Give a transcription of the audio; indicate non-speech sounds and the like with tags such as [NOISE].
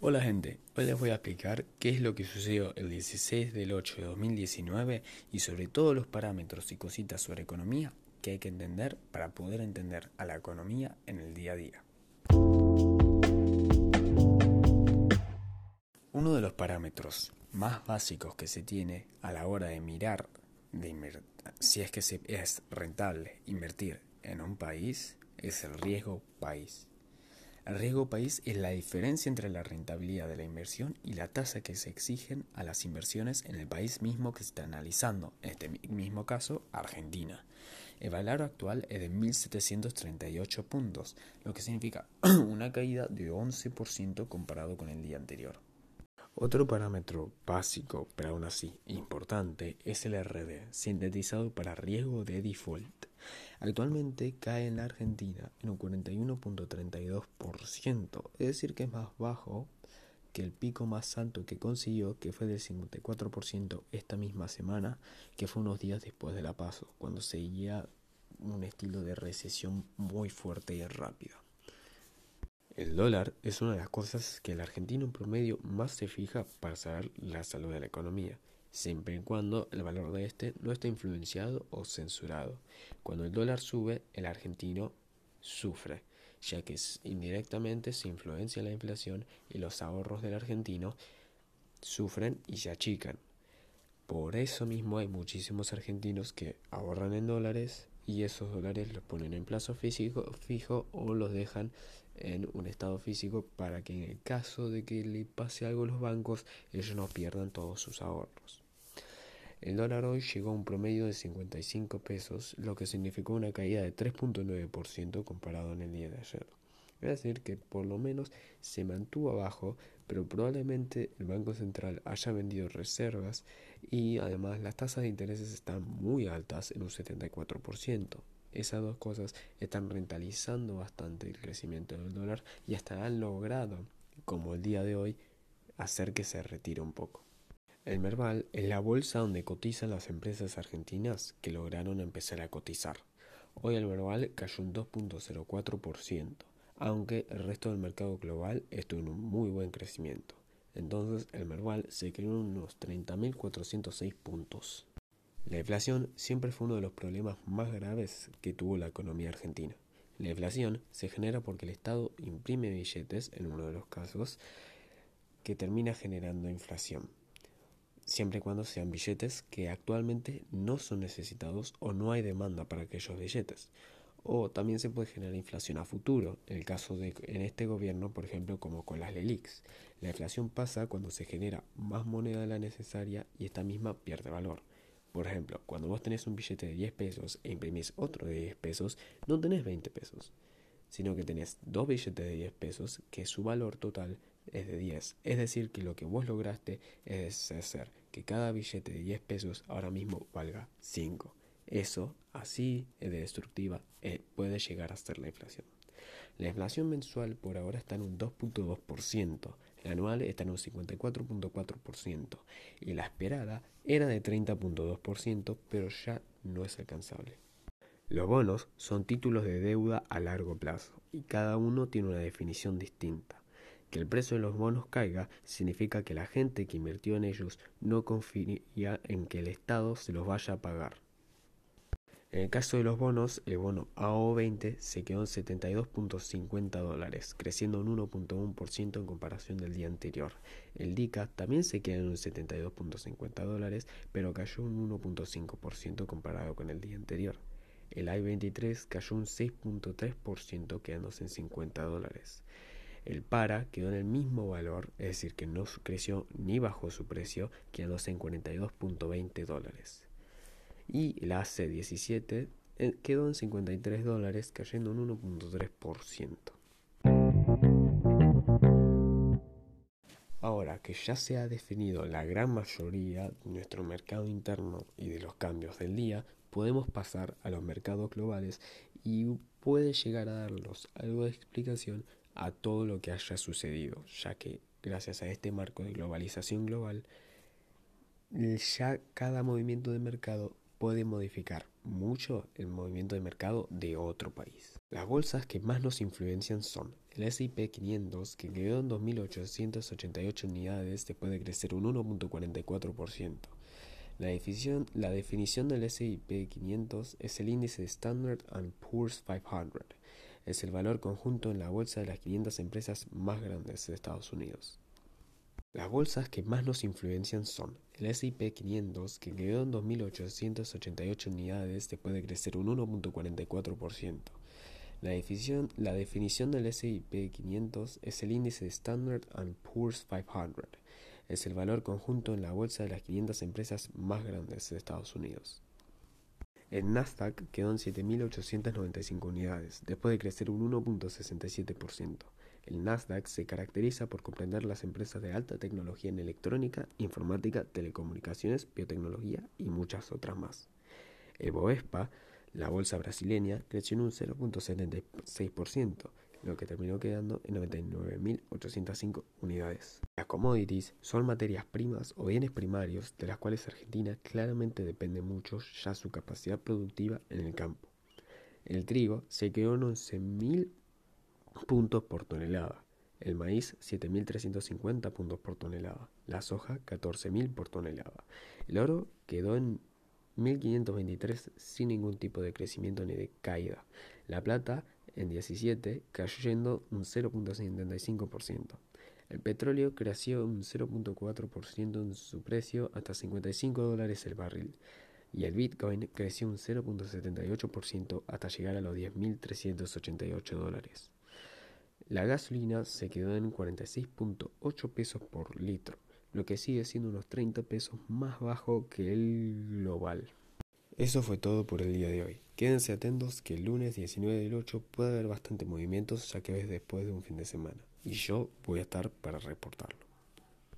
Hola gente, hoy les voy a explicar qué es lo que sucedió el 16 del 8 de 2019 y sobre todos los parámetros y cositas sobre economía que hay que entender para poder entender a la economía en el día a día. Uno de los parámetros más básicos que se tiene a la hora de mirar si es que se es rentable invertir en un país es el riesgo país. Riesgo país es la diferencia entre la rentabilidad de la inversión y la tasa que se exigen a las inversiones en el país mismo que se está analizando, en este mismo caso Argentina. El valor actual es de 1.738 puntos, lo que significa [CLEARS THROAT] una caída de 11% comparado con el día anterior. Otro parámetro básico, pero aún así importante, es el RD, sintetizado para riesgo de default. Actualmente cae en la Argentina en un 41.32%, es decir que es más bajo que el pico más alto que consiguió, que fue del 54% esta misma semana, que fue unos días después de la paso, cuando seguía un estilo de recesión muy fuerte y rápida. El dólar es una de las cosas que el argentino en promedio más se fija para saber la salud de la economía siempre y cuando el valor de este no esté influenciado o censurado. Cuando el dólar sube, el argentino sufre, ya que indirectamente se influencia la inflación y los ahorros del argentino sufren y se achican. Por eso mismo hay muchísimos argentinos que ahorran en dólares y esos dólares los ponen en plazo físico fijo o los dejan en un estado físico para que en el caso de que le pase algo a los bancos ellos no pierdan todos sus ahorros. El dólar hoy llegó a un promedio de 55 pesos, lo que significó una caída de 3.9% comparado en el día de ayer. Es decir, que por lo menos se mantuvo abajo, pero probablemente el Banco Central haya vendido reservas y además las tasas de intereses están muy altas en un 74%. Esas dos cosas están rentalizando bastante el crecimiento del dólar y hasta han logrado, como el día de hoy, hacer que se retire un poco. El Merval es la bolsa donde cotizan las empresas argentinas que lograron empezar a cotizar. Hoy el Merval cayó un 2.04%, aunque el resto del mercado global estuvo en un muy buen crecimiento. Entonces el Merval se creó en unos 30.406 puntos. La inflación siempre fue uno de los problemas más graves que tuvo la economía argentina. La inflación se genera porque el Estado imprime billetes, en uno de los casos, que termina generando inflación siempre y cuando sean billetes que actualmente no son necesitados o no hay demanda para aquellos billetes. O también se puede generar inflación a futuro, en el caso de en este gobierno, por ejemplo, como con las LELIX. La inflación pasa cuando se genera más moneda de la necesaria y esta misma pierde valor. Por ejemplo, cuando vos tenés un billete de 10 pesos e imprimís otro de 10 pesos, no tenés 20 pesos, sino que tenés dos billetes de 10 pesos que su valor total es de 10. Es decir, que lo que vos lograste es hacer que cada billete de 10 pesos ahora mismo valga 5. Eso, así de destructiva, eh, puede llegar a ser la inflación. La inflación mensual por ahora está en un 2.2%, la anual está en un 54.4% y la esperada era de 30.2%, pero ya no es alcanzable. Los bonos son títulos de deuda a largo plazo y cada uno tiene una definición distinta. Que el precio de los bonos caiga significa que la gente que invirtió en ellos no confía en que el Estado se los vaya a pagar. En el caso de los bonos, el bono AO20 se quedó en 72.50 dólares, creciendo un 1.1% en comparación del día anterior. El DICA también se quedó en un 72.50 dólares, pero cayó un 1.5% comparado con el día anterior. El I-23 cayó un 6.3% quedándose en 50 dólares. El para quedó en el mismo valor, es decir, que no creció ni bajó su precio, quedándose en 42.20 dólares. Y el AC17 eh, quedó en 53 dólares, cayendo un 1.3%. Ahora que ya se ha definido la gran mayoría de nuestro mercado interno y de los cambios del día, podemos pasar a los mercados globales y puede llegar a darnos algo de explicación a todo lo que haya sucedido, ya que gracias a este marco de globalización global, ya cada movimiento de mercado puede modificar mucho el movimiento de mercado de otro país. Las bolsas que más nos influencian son el S&P 500, que quedó en 2.888 unidades después de crecer un 1.44%. La definición, la definición del S&P 500 es el índice Standard Poor's 500. Es el valor conjunto en la bolsa de las 500 empresas más grandes de Estados Unidos. Las bolsas que más nos influencian son el S&P 500, que quedó en 2.888 unidades después de crecer un 1.44%. La definición, la definición del S&P 500 es el índice Standard Poor's 500. Es el valor conjunto en la bolsa de las 500 empresas más grandes de Estados Unidos. El Nasdaq quedó en 7.895 unidades, después de crecer un 1.67%. El Nasdaq se caracteriza por comprender las empresas de alta tecnología en electrónica, informática, telecomunicaciones, biotecnología y muchas otras más. El Bovespa, la bolsa brasileña, creció en un 0.76%, lo que terminó quedando en 99.805 unidades. Las commodities son materias primas o bienes primarios de las cuales Argentina claramente depende mucho ya su capacidad productiva en el campo. El trigo se quedó en 11.000 puntos por tonelada. El maíz 7.350 puntos por tonelada. La soja 14.000 por tonelada. El oro quedó en 1.523 sin ningún tipo de crecimiento ni de caída. La plata en 17 cayendo un 0.75%. El petróleo creció un 0.4% en su precio hasta 55 dólares el barril y el Bitcoin creció un 0.78% hasta llegar a los 10.388 dólares. La gasolina se quedó en 46.8 pesos por litro, lo que sigue siendo unos 30 pesos más bajo que el global. Eso fue todo por el día de hoy. Quédense atentos que el lunes 19 del 8 puede haber bastante movimientos ya que es después de un fin de semana y yo voy a estar para reportarlo.